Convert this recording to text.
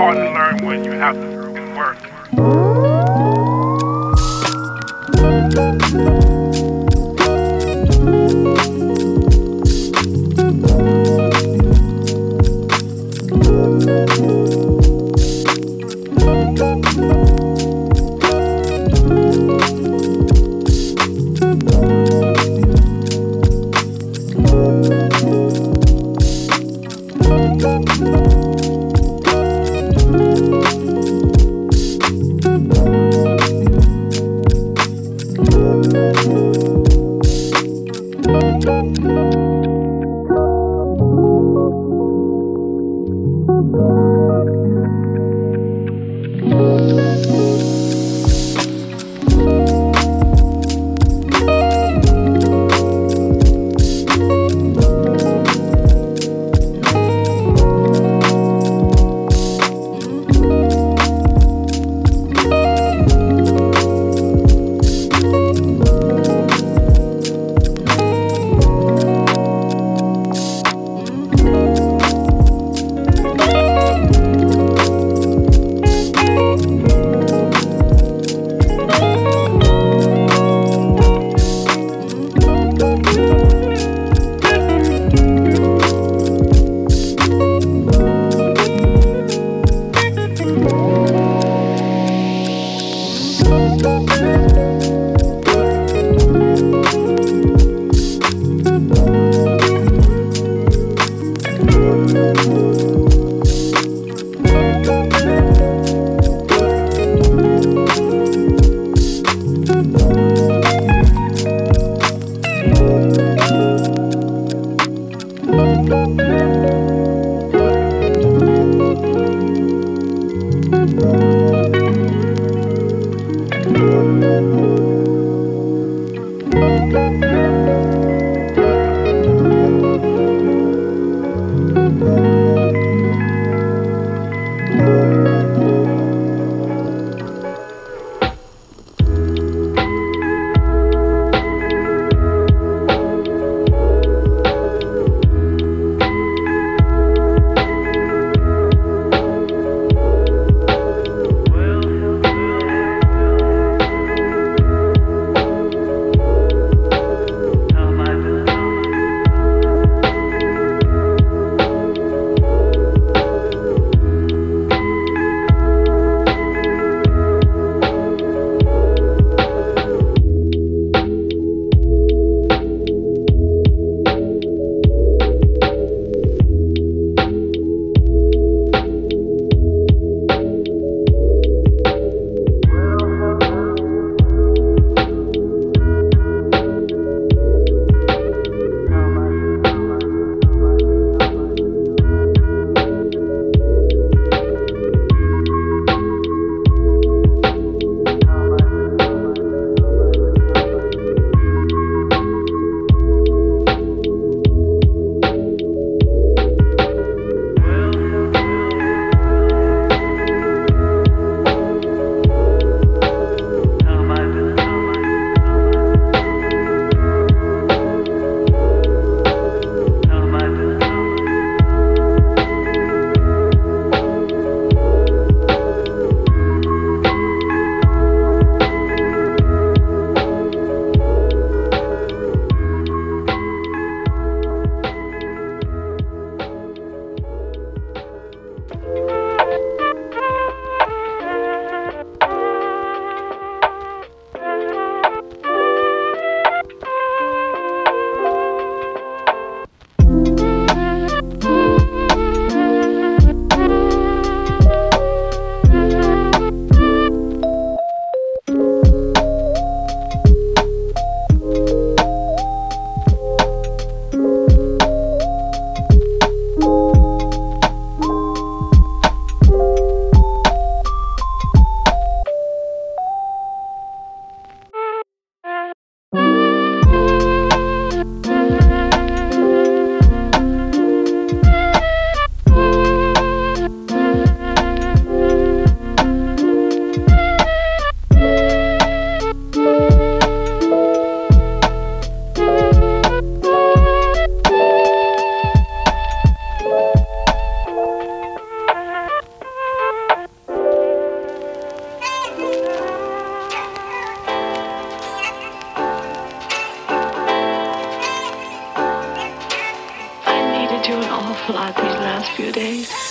hard to learn when you have to work. Lot these last few days.